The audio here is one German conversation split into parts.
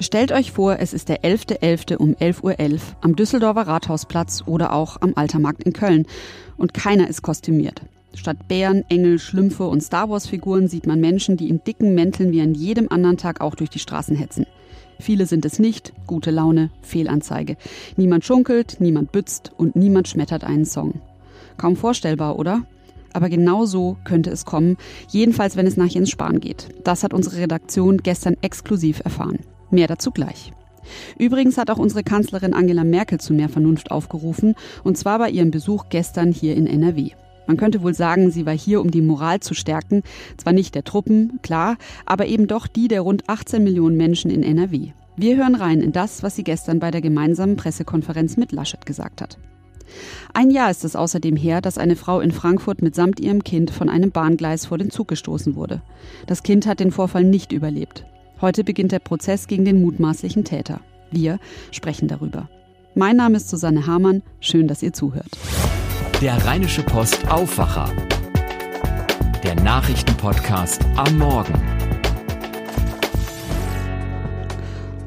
Stellt euch vor, es ist der 11.11. .11. um 11.11 Uhr .11 am Düsseldorfer Rathausplatz oder auch am Altermarkt in Köln und keiner ist kostümiert. Statt Bären, Engel, Schlümpfe und Star Wars-Figuren sieht man Menschen, die in dicken Mänteln wie an jedem anderen Tag auch durch die Straßen hetzen. Viele sind es nicht, gute Laune, Fehlanzeige. Niemand schunkelt, niemand bützt und niemand schmettert einen Song. Kaum vorstellbar, oder? Aber genau so könnte es kommen, jedenfalls wenn es nach Jens Spahn geht. Das hat unsere Redaktion gestern exklusiv erfahren. Mehr dazu gleich. Übrigens hat auch unsere Kanzlerin Angela Merkel zu mehr Vernunft aufgerufen, und zwar bei ihrem Besuch gestern hier in NRW. Man könnte wohl sagen, sie war hier, um die Moral zu stärken, zwar nicht der Truppen, klar, aber eben doch die der rund 18 Millionen Menschen in NRW. Wir hören rein in das, was sie gestern bei der gemeinsamen Pressekonferenz mit Laschet gesagt hat. Ein Jahr ist es außerdem her, dass eine Frau in Frankfurt mitsamt ihrem Kind von einem Bahngleis vor den Zug gestoßen wurde. Das Kind hat den Vorfall nicht überlebt. Heute beginnt der Prozess gegen den mutmaßlichen Täter. Wir sprechen darüber. Mein Name ist Susanne Hamann. Schön, dass ihr zuhört. Der Rheinische Post Aufwacher. Der Nachrichtenpodcast am Morgen.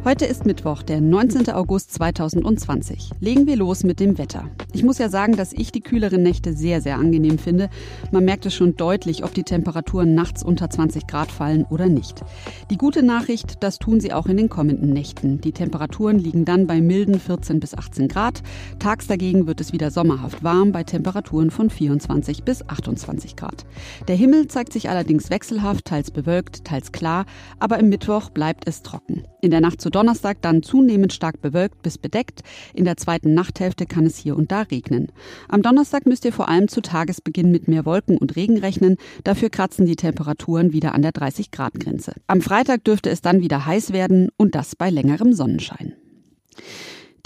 Heute ist Mittwoch, der 19. August 2020. Legen wir los mit dem Wetter. Ich muss ja sagen, dass ich die kühleren Nächte sehr, sehr angenehm finde. Man merkt es schon deutlich, ob die Temperaturen nachts unter 20 Grad fallen oder nicht. Die gute Nachricht, das tun sie auch in den kommenden Nächten. Die Temperaturen liegen dann bei milden 14 bis 18 Grad. Tags dagegen wird es wieder sommerhaft warm bei Temperaturen von 24 bis 28 Grad. Der Himmel zeigt sich allerdings wechselhaft, teils bewölkt, teils klar, aber im Mittwoch bleibt es trocken. In der Nacht zu Donnerstag dann zunehmend stark bewölkt bis bedeckt. In der zweiten Nachthälfte kann es hier und da regnen. Am Donnerstag müsst ihr vor allem zu Tagesbeginn mit mehr Wolken und Regen rechnen. Dafür kratzen die Temperaturen wieder an der 30 Grad Grenze. Am Freitag dürfte es dann wieder heiß werden und das bei längerem Sonnenschein.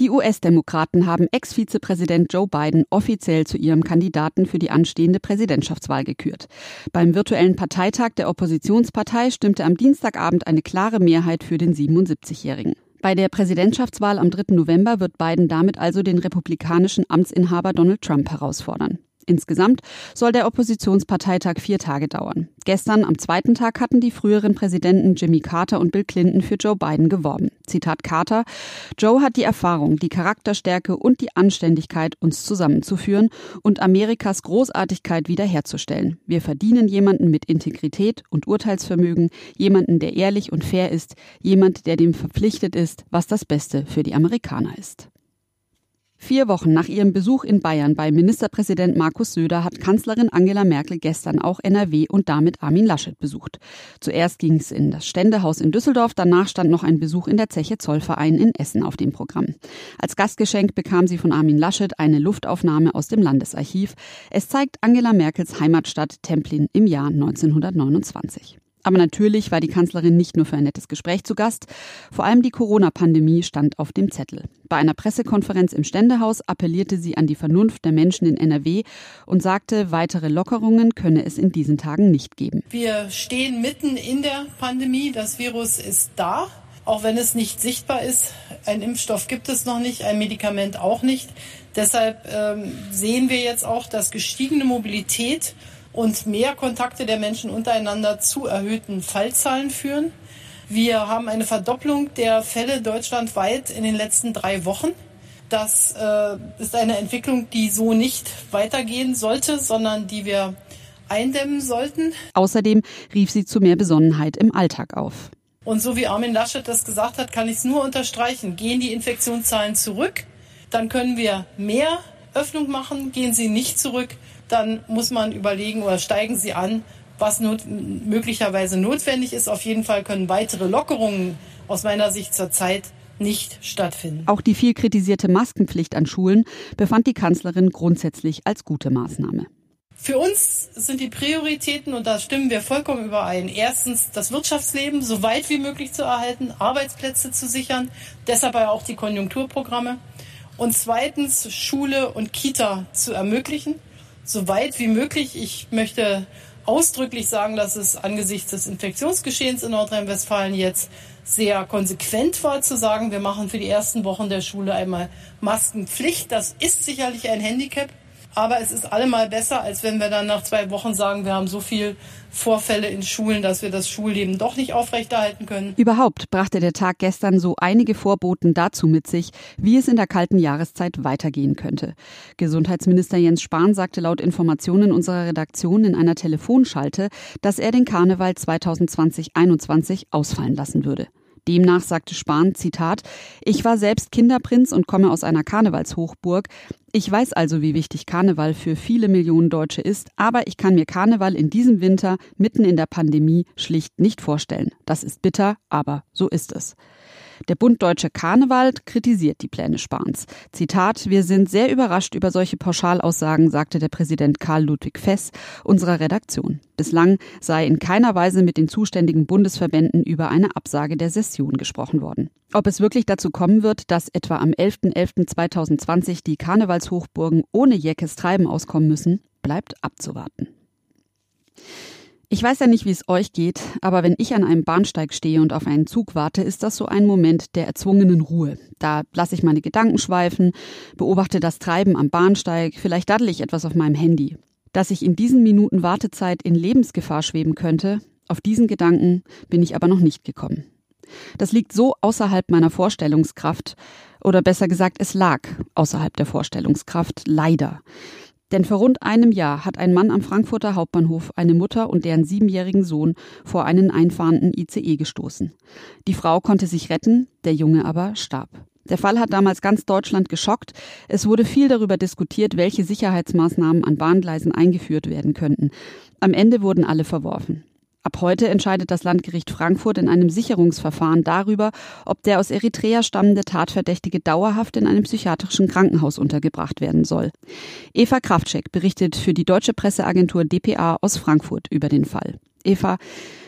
Die US-Demokraten haben Ex-Vizepräsident Joe Biden offiziell zu ihrem Kandidaten für die anstehende Präsidentschaftswahl gekürt. Beim virtuellen Parteitag der Oppositionspartei stimmte am Dienstagabend eine klare Mehrheit für den 77-Jährigen. Bei der Präsidentschaftswahl am 3. November wird Biden damit also den republikanischen Amtsinhaber Donald Trump herausfordern. Insgesamt soll der Oppositionsparteitag vier Tage dauern. Gestern am zweiten Tag hatten die früheren Präsidenten Jimmy Carter und Bill Clinton für Joe Biden geworben. Zitat Carter, Joe hat die Erfahrung, die Charakterstärke und die Anständigkeit, uns zusammenzuführen und Amerikas Großartigkeit wiederherzustellen. Wir verdienen jemanden mit Integrität und Urteilsvermögen, jemanden, der ehrlich und fair ist, jemand, der dem verpflichtet ist, was das Beste für die Amerikaner ist. Vier Wochen nach ihrem Besuch in Bayern bei Ministerpräsident Markus Söder hat Kanzlerin Angela Merkel gestern auch NRW und damit Armin Laschet besucht. Zuerst ging es in das Ständehaus in Düsseldorf, danach stand noch ein Besuch in der Zeche Zollverein in Essen auf dem Programm. Als Gastgeschenk bekam sie von Armin Laschet eine Luftaufnahme aus dem Landesarchiv. Es zeigt Angela Merkels Heimatstadt Templin im Jahr 1929. Aber natürlich war die Kanzlerin nicht nur für ein nettes Gespräch zu Gast. Vor allem die Corona-Pandemie stand auf dem Zettel. Bei einer Pressekonferenz im Ständehaus appellierte sie an die Vernunft der Menschen in NRW und sagte, weitere Lockerungen könne es in diesen Tagen nicht geben. Wir stehen mitten in der Pandemie. Das Virus ist da. Auch wenn es nicht sichtbar ist, ein Impfstoff gibt es noch nicht, ein Medikament auch nicht. Deshalb ähm, sehen wir jetzt auch, dass gestiegene Mobilität und mehr Kontakte der Menschen untereinander zu erhöhten Fallzahlen führen. Wir haben eine Verdopplung der Fälle deutschlandweit in den letzten drei Wochen. Das äh, ist eine Entwicklung, die so nicht weitergehen sollte, sondern die wir eindämmen sollten. Außerdem rief sie zu mehr Besonnenheit im Alltag auf. Und so wie Armin Laschet das gesagt hat, kann ich es nur unterstreichen. Gehen die Infektionszahlen zurück, dann können wir mehr Öffnung machen. Gehen sie nicht zurück, dann muss man überlegen oder steigen sie an, was not möglicherweise notwendig ist. Auf jeden Fall können weitere Lockerungen aus meiner Sicht zurzeit nicht stattfinden. Auch die viel kritisierte Maskenpflicht an Schulen befand die Kanzlerin grundsätzlich als gute Maßnahme. Für uns sind die Prioritäten, und da stimmen wir vollkommen überein, erstens das Wirtschaftsleben so weit wie möglich zu erhalten, Arbeitsplätze zu sichern, deshalb auch die Konjunkturprogramme. Und zweitens Schule und Kita zu ermöglichen so weit wie möglich. Ich möchte ausdrücklich sagen, dass es angesichts des Infektionsgeschehens in Nordrhein-Westfalen jetzt sehr konsequent war zu sagen, wir machen für die ersten Wochen der Schule einmal Maskenpflicht. Das ist sicherlich ein Handicap, Aber es ist allemal besser, als wenn wir dann nach zwei Wochen sagen, wir haben so viel Vorfälle in Schulen, dass wir das Schulleben doch nicht aufrechterhalten können. Überhaupt brachte der Tag gestern so einige Vorboten dazu mit sich, wie es in der kalten Jahreszeit weitergehen könnte. Gesundheitsminister Jens Spahn sagte laut Informationen unserer Redaktion in einer Telefonschalte, dass er den Karneval 2020-21 ausfallen lassen würde. Demnach sagte Spahn, Zitat, ich war selbst Kinderprinz und komme aus einer Karnevalshochburg. Ich weiß also, wie wichtig Karneval für viele Millionen Deutsche ist, aber ich kann mir Karneval in diesem Winter mitten in der Pandemie schlicht nicht vorstellen. Das ist bitter, aber so ist es. Der Bund Deutsche Karneval kritisiert die Pläne Spahns. Zitat, wir sind sehr überrascht über solche Pauschalaussagen, sagte der Präsident Karl Ludwig Fess unserer Redaktion. Bislang sei in keiner Weise mit den zuständigen Bundesverbänden über eine Absage der Session gesprochen worden. Ob es wirklich dazu kommen wird, dass etwa am 11.11.2020 die Karnevalshochburgen ohne Jeckes Treiben auskommen müssen, bleibt abzuwarten. Ich weiß ja nicht, wie es euch geht, aber wenn ich an einem Bahnsteig stehe und auf einen Zug warte, ist das so ein Moment der erzwungenen Ruhe. Da lasse ich meine Gedanken schweifen, beobachte das Treiben am Bahnsteig, vielleicht daddel ich etwas auf meinem Handy. Dass ich in diesen Minuten Wartezeit in Lebensgefahr schweben könnte, auf diesen Gedanken bin ich aber noch nicht gekommen. Das liegt so außerhalb meiner Vorstellungskraft, oder besser gesagt, es lag außerhalb der Vorstellungskraft, leider. Denn vor rund einem Jahr hat ein Mann am Frankfurter Hauptbahnhof eine Mutter und deren siebenjährigen Sohn vor einen einfahrenden ICE gestoßen. Die Frau konnte sich retten, der Junge aber starb. Der Fall hat damals ganz Deutschland geschockt. Es wurde viel darüber diskutiert, welche Sicherheitsmaßnahmen an Bahngleisen eingeführt werden könnten. Am Ende wurden alle verworfen. Ab heute entscheidet das Landgericht Frankfurt in einem Sicherungsverfahren darüber, ob der aus Eritrea stammende Tatverdächtige dauerhaft in einem psychiatrischen Krankenhaus untergebracht werden soll. Eva Kraftschek berichtet für die deutsche Presseagentur dpa aus Frankfurt über den Fall. Eva,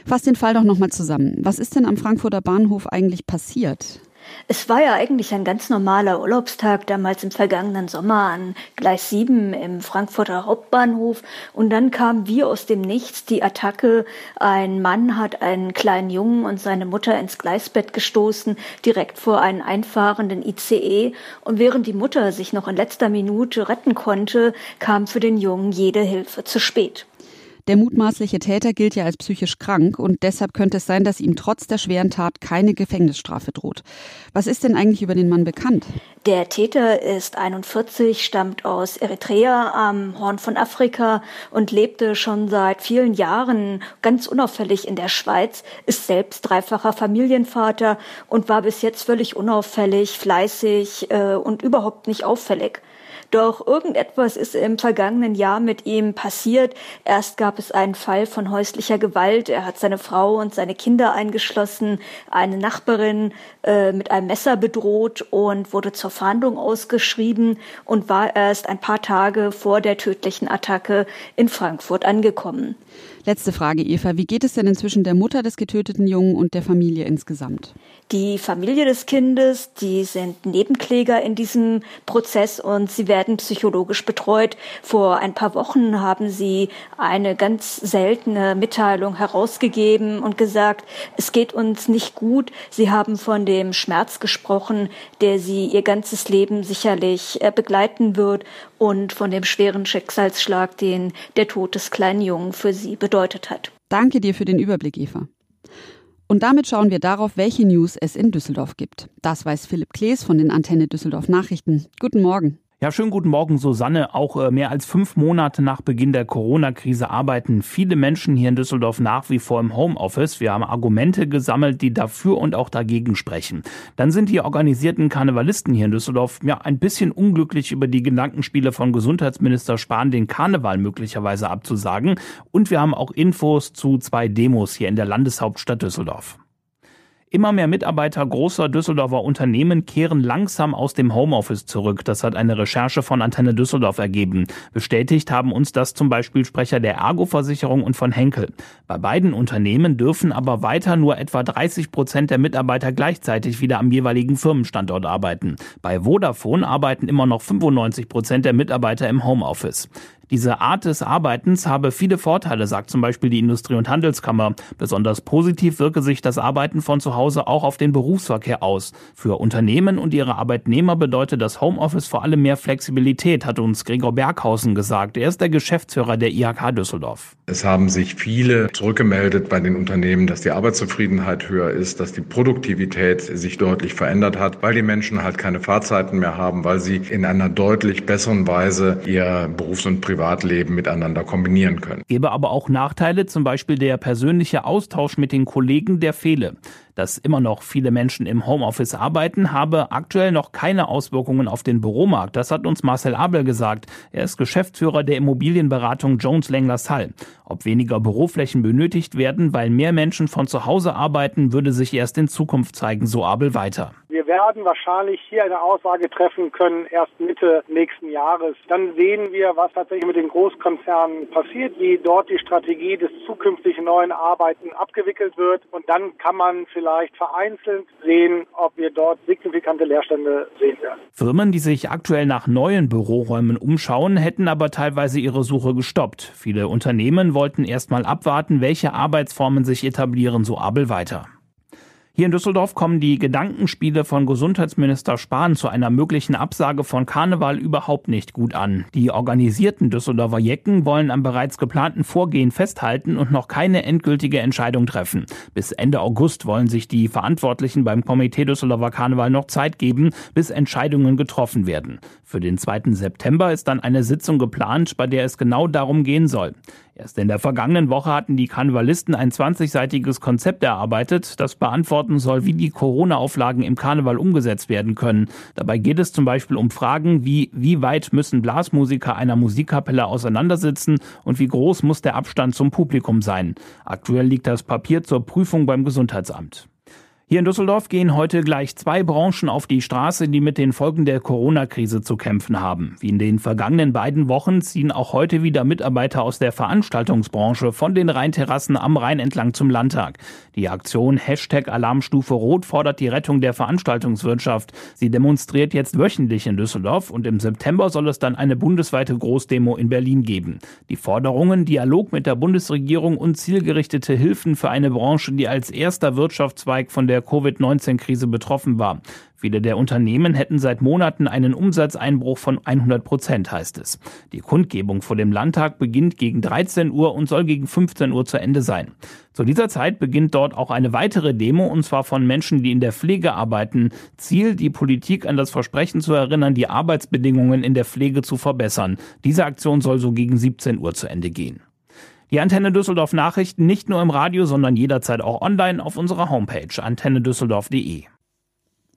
fass den Fall doch nochmal zusammen. Was ist denn am Frankfurter Bahnhof eigentlich passiert? Es war ja eigentlich ein ganz normaler Urlaubstag damals im vergangenen Sommer an Gleis 7 im Frankfurter Hauptbahnhof und dann kam wie aus dem Nichts die Attacke. Ein Mann hat einen kleinen Jungen und seine Mutter ins Gleisbett gestoßen, direkt vor einen einfahrenden ICE und während die Mutter sich noch in letzter Minute retten konnte, kam für den Jungen jede Hilfe zu spät. Der mutmaßliche Täter gilt ja als psychisch krank und deshalb könnte es sein, dass ihm trotz der schweren Tat keine Gefängnisstrafe droht. Was ist denn eigentlich über den Mann bekannt? Der Täter ist 41, stammt aus Eritrea am Horn von Afrika und lebte schon seit vielen Jahren ganz unauffällig in der Schweiz, ist selbst dreifacher Familienvater und war bis jetzt völlig unauffällig, fleißig äh, und überhaupt nicht auffällig. Doch irgendetwas ist im vergangenen Jahr mit ihm passiert. Erst gab es einen Fall von häuslicher Gewalt. Er hat seine Frau und seine Kinder eingeschlossen, eine Nachbarin äh, mit einem Messer bedroht und wurde zur Fahndung ausgeschrieben und war erst ein paar Tage vor der tödlichen Attacke in Frankfurt angekommen. Letzte Frage, Eva. Wie geht es denn inzwischen der Mutter des getöteten Jungen und der Familie insgesamt? Die Familie des Kindes, die sind Nebenkläger in diesem Prozess und sie werden psychologisch betreut. Vor ein paar Wochen haben sie eine ganz seltene Mitteilung herausgegeben und gesagt, es geht uns nicht gut. Sie haben von dem Schmerz gesprochen, der sie ihr ganzes Leben sicherlich äh, begleiten wird und von dem schweren Schicksalsschlag, den der Tod des kleinen Jungen für sie bedeutet hat. Danke dir für den Überblick, Eva. Und damit schauen wir darauf, welche News es in Düsseldorf gibt. Das weiß Philipp Klees von den Antenne Düsseldorf Nachrichten. Guten Morgen. Ja, schönen guten Morgen, Susanne. Auch äh, mehr als fünf Monate nach Beginn der Corona-Krise arbeiten viele Menschen hier in Düsseldorf nach wie vor im Homeoffice. Wir haben Argumente gesammelt, die dafür und auch dagegen sprechen. Dann sind die organisierten Karnevalisten hier in Düsseldorf ja ein bisschen unglücklich über die Gedankenspiele von Gesundheitsminister Spahn, den Karneval möglicherweise abzusagen. Und wir haben auch Infos zu zwei Demos hier in der Landeshauptstadt Düsseldorf. Immer mehr Mitarbeiter großer Düsseldorfer Unternehmen kehren langsam aus dem Homeoffice zurück. Das hat eine Recherche von Antenne Düsseldorf ergeben. Bestätigt haben uns das zum Beispiel Sprecher der Ergo-Versicherung und von Henkel. Bei beiden Unternehmen dürfen aber weiter nur etwa 30 Prozent der Mitarbeiter gleichzeitig wieder am jeweiligen Firmenstandort arbeiten. Bei Vodafone arbeiten immer noch 95 Prozent der Mitarbeiter im Homeoffice. Diese Art des Arbeitens habe viele Vorteile, sagt zum Beispiel die Industrie- und Handelskammer. Besonders positiv wirke sich das Arbeiten von zu Hause auch auf den Berufsverkehr aus. Für Unternehmen und ihre Arbeitnehmer bedeutet das Homeoffice vor allem mehr Flexibilität, hat uns Gregor Berghausen gesagt. Er ist der Geschäftsführer der IHK Düsseldorf. Es haben sich viele zurückgemeldet bei den Unternehmen, dass die Arbeitszufriedenheit höher ist, dass die Produktivität sich deutlich verändert hat, weil die Menschen halt keine Fahrzeiten mehr haben, weil sie in einer deutlich besseren Weise ihr Berufs- und Privat Privatleben miteinander kombinieren können. Gäbe aber auch Nachteile, zum Beispiel der persönliche Austausch mit den Kollegen, der fehle dass immer noch viele Menschen im Homeoffice arbeiten, habe aktuell noch keine Auswirkungen auf den Büromarkt. Das hat uns Marcel Abel gesagt. Er ist Geschäftsführer der Immobilienberatung Jones Lang LaSalle. Ob weniger Büroflächen benötigt werden, weil mehr Menschen von zu Hause arbeiten, würde sich erst in Zukunft zeigen, so Abel weiter. Wir werden wahrscheinlich hier eine Aussage treffen können, erst Mitte nächsten Jahres. Dann sehen wir, was tatsächlich mit den Großkonzernen passiert, wie dort die Strategie des zukünftigen neuen Arbeiten abgewickelt wird. Und dann kann man vielleicht vielleicht vereinzelt sehen, ob wir dort signifikante Leerstände sehen werden. Firmen, die sich aktuell nach neuen Büroräumen umschauen, hätten aber teilweise ihre Suche gestoppt. Viele Unternehmen wollten erst mal abwarten, welche Arbeitsformen sich etablieren, so Abel weiter. Hier in Düsseldorf kommen die Gedankenspiele von Gesundheitsminister Spahn zu einer möglichen Absage von Karneval überhaupt nicht gut an. Die organisierten Düsseldorfer Jecken wollen am bereits geplanten Vorgehen festhalten und noch keine endgültige Entscheidung treffen. Bis Ende August wollen sich die Verantwortlichen beim Komitee Düsseldorfer Karneval noch Zeit geben, bis Entscheidungen getroffen werden. Für den 2. September ist dann eine Sitzung geplant, bei der es genau darum gehen soll. Erst in der vergangenen Woche hatten die Karnevalisten ein 20-seitiges Konzept erarbeitet, das beantworten soll, wie die Corona-Auflagen im Karneval umgesetzt werden können. Dabei geht es zum Beispiel um Fragen wie, wie weit müssen Blasmusiker einer Musikkapelle auseinandersitzen und wie groß muss der Abstand zum Publikum sein. Aktuell liegt das Papier zur Prüfung beim Gesundheitsamt. Hier in Düsseldorf gehen heute gleich zwei Branchen auf die Straße, die mit den Folgen der Corona-Krise zu kämpfen haben. Wie in den vergangenen beiden Wochen ziehen auch heute wieder Mitarbeiter aus der Veranstaltungsbranche von den Rheinterrassen am Rhein entlang zum Landtag. Die Aktion Hashtag Alarmstufe Rot fordert die Rettung der Veranstaltungswirtschaft. Sie demonstriert jetzt wöchentlich in Düsseldorf und im September soll es dann eine bundesweite Großdemo in Berlin geben. Die Forderungen, Dialog mit der Bundesregierung und zielgerichtete Hilfen für eine Branche, die als erster Wirtschaftszweig von der der Covid-19-Krise betroffen war. Viele der Unternehmen hätten seit Monaten einen Umsatzeinbruch von 100 Prozent, heißt es. Die Kundgebung vor dem Landtag beginnt gegen 13 Uhr und soll gegen 15 Uhr zu Ende sein. Zu dieser Zeit beginnt dort auch eine weitere Demo, und zwar von Menschen, die in der Pflege arbeiten. Ziel, die Politik an das Versprechen zu erinnern, die Arbeitsbedingungen in der Pflege zu verbessern. Diese Aktion soll so gegen 17 Uhr zu Ende gehen. Die Antenne Düsseldorf Nachrichten nicht nur im Radio, sondern jederzeit auch online auf unserer Homepage antennedüsseldorf.de.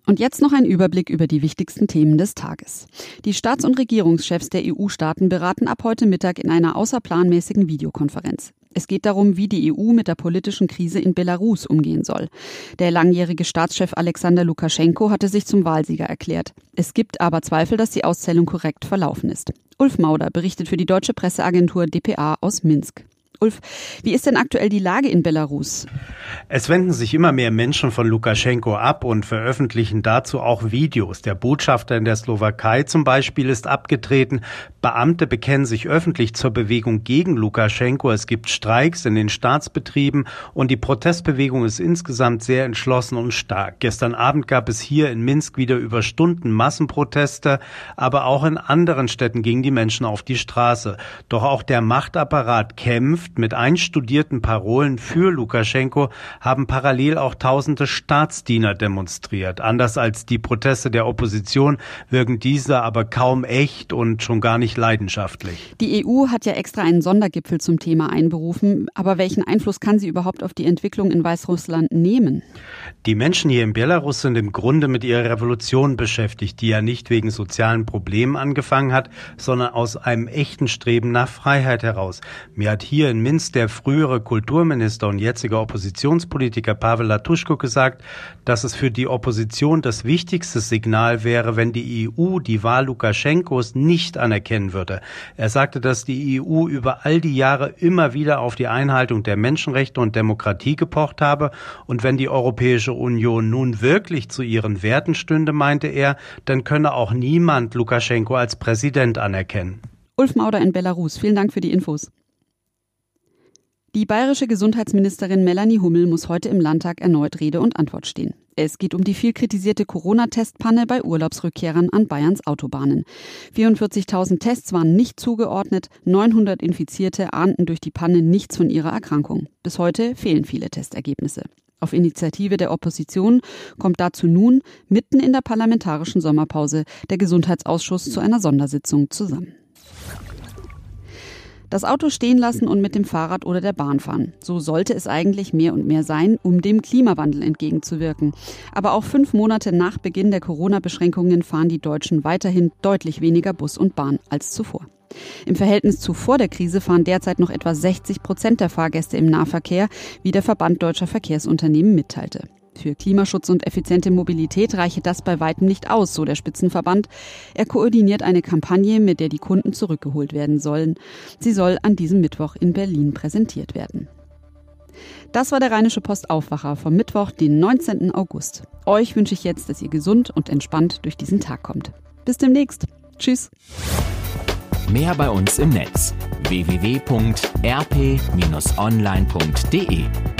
Und jetzt noch ein Überblick über die wichtigsten Themen des Tages. Die Staats- und Regierungschefs der EU-Staaten beraten ab heute Mittag in einer außerplanmäßigen Videokonferenz. Es geht darum, wie die EU mit der politischen Krise in Belarus umgehen soll. Der langjährige Staatschef Alexander Lukaschenko hatte sich zum Wahlsieger erklärt. Es gibt aber Zweifel, dass die Auszählung korrekt verlaufen ist. Ulf Mauder berichtet für die deutsche Presseagentur dpa aus Minsk. Ulf, wie ist denn aktuell die Lage in Belarus? Es wenden sich immer mehr Menschen von Lukaschenko ab und veröffentlichen dazu auch Videos. Der Botschafter in der Slowakei zum Beispiel ist abgetreten. Beamte bekennen sich öffentlich zur Bewegung gegen Lukaschenko. Es gibt Streiks in den Staatsbetrieben und die Protestbewegung ist insgesamt sehr entschlossen und stark. Gestern Abend gab es hier in Minsk wieder über Stunden Massenproteste, aber auch in anderen Städten gingen die Menschen auf die Straße. Doch auch der Machtapparat kämpft Schrift mit einstudierten Parolen für Lukaschenko haben parallel auch tausende Staatsdiener demonstriert. Anders als die Proteste der Opposition wirken diese aber kaum echt und schon gar nicht leidenschaftlich. Die EU hat ja extra einen Sondergipfel zum Thema einberufen. Aber welchen Einfluss kann sie überhaupt auf die Entwicklung in Weißrussland nehmen? Die Menschen hier in Belarus sind im Grunde mit ihrer Revolution beschäftigt, die ja nicht wegen sozialen Problemen angefangen hat, sondern aus einem echten Streben nach Freiheit heraus. Mir hat hier in Minsk der frühere Kulturminister und jetzige Oppositionspolitiker Pavel Latuschko gesagt, dass es für die Opposition das wichtigste Signal wäre, wenn die EU die Wahl Lukaschenkos nicht anerkennen würde. Er sagte, dass die EU über all die Jahre immer wieder auf die Einhaltung der Menschenrechte und Demokratie gepocht habe und wenn die Europäische Union nun wirklich zu ihren Werten stünde, meinte er, dann könne auch niemand Lukaschenko als Präsident anerkennen. Ulf Mauder in Belarus, vielen Dank für die Infos. Die bayerische Gesundheitsministerin Melanie Hummel muss heute im Landtag erneut Rede und Antwort stehen. Es geht um die viel kritisierte Corona-Testpanne bei Urlaubsrückkehrern an Bayerns Autobahnen. 44.000 Tests waren nicht zugeordnet, 900 Infizierte ahnten durch die Panne nichts von ihrer Erkrankung. Bis heute fehlen viele Testergebnisse. Auf Initiative der Opposition kommt dazu nun mitten in der parlamentarischen Sommerpause der Gesundheitsausschuss zu einer Sondersitzung zusammen. Das Auto stehen lassen und mit dem Fahrrad oder der Bahn fahren. So sollte es eigentlich mehr und mehr sein, um dem Klimawandel entgegenzuwirken. Aber auch fünf Monate nach Beginn der Corona-Beschränkungen fahren die Deutschen weiterhin deutlich weniger Bus und Bahn als zuvor. Im Verhältnis zu vor der Krise fahren derzeit noch etwa 60 Prozent der Fahrgäste im Nahverkehr, wie der Verband deutscher Verkehrsunternehmen mitteilte. Für Klimaschutz und effiziente Mobilität reiche das bei weitem nicht aus, so der Spitzenverband. Er koordiniert eine Kampagne, mit der die Kunden zurückgeholt werden sollen. Sie soll an diesem Mittwoch in Berlin präsentiert werden. Das war der Rheinische Post Aufwacher vom Mittwoch, den 19. August. Euch wünsche ich jetzt, dass ihr gesund und entspannt durch diesen Tag kommt. Bis demnächst. Tschüss. Mehr bei uns im Netz www.rp-online.de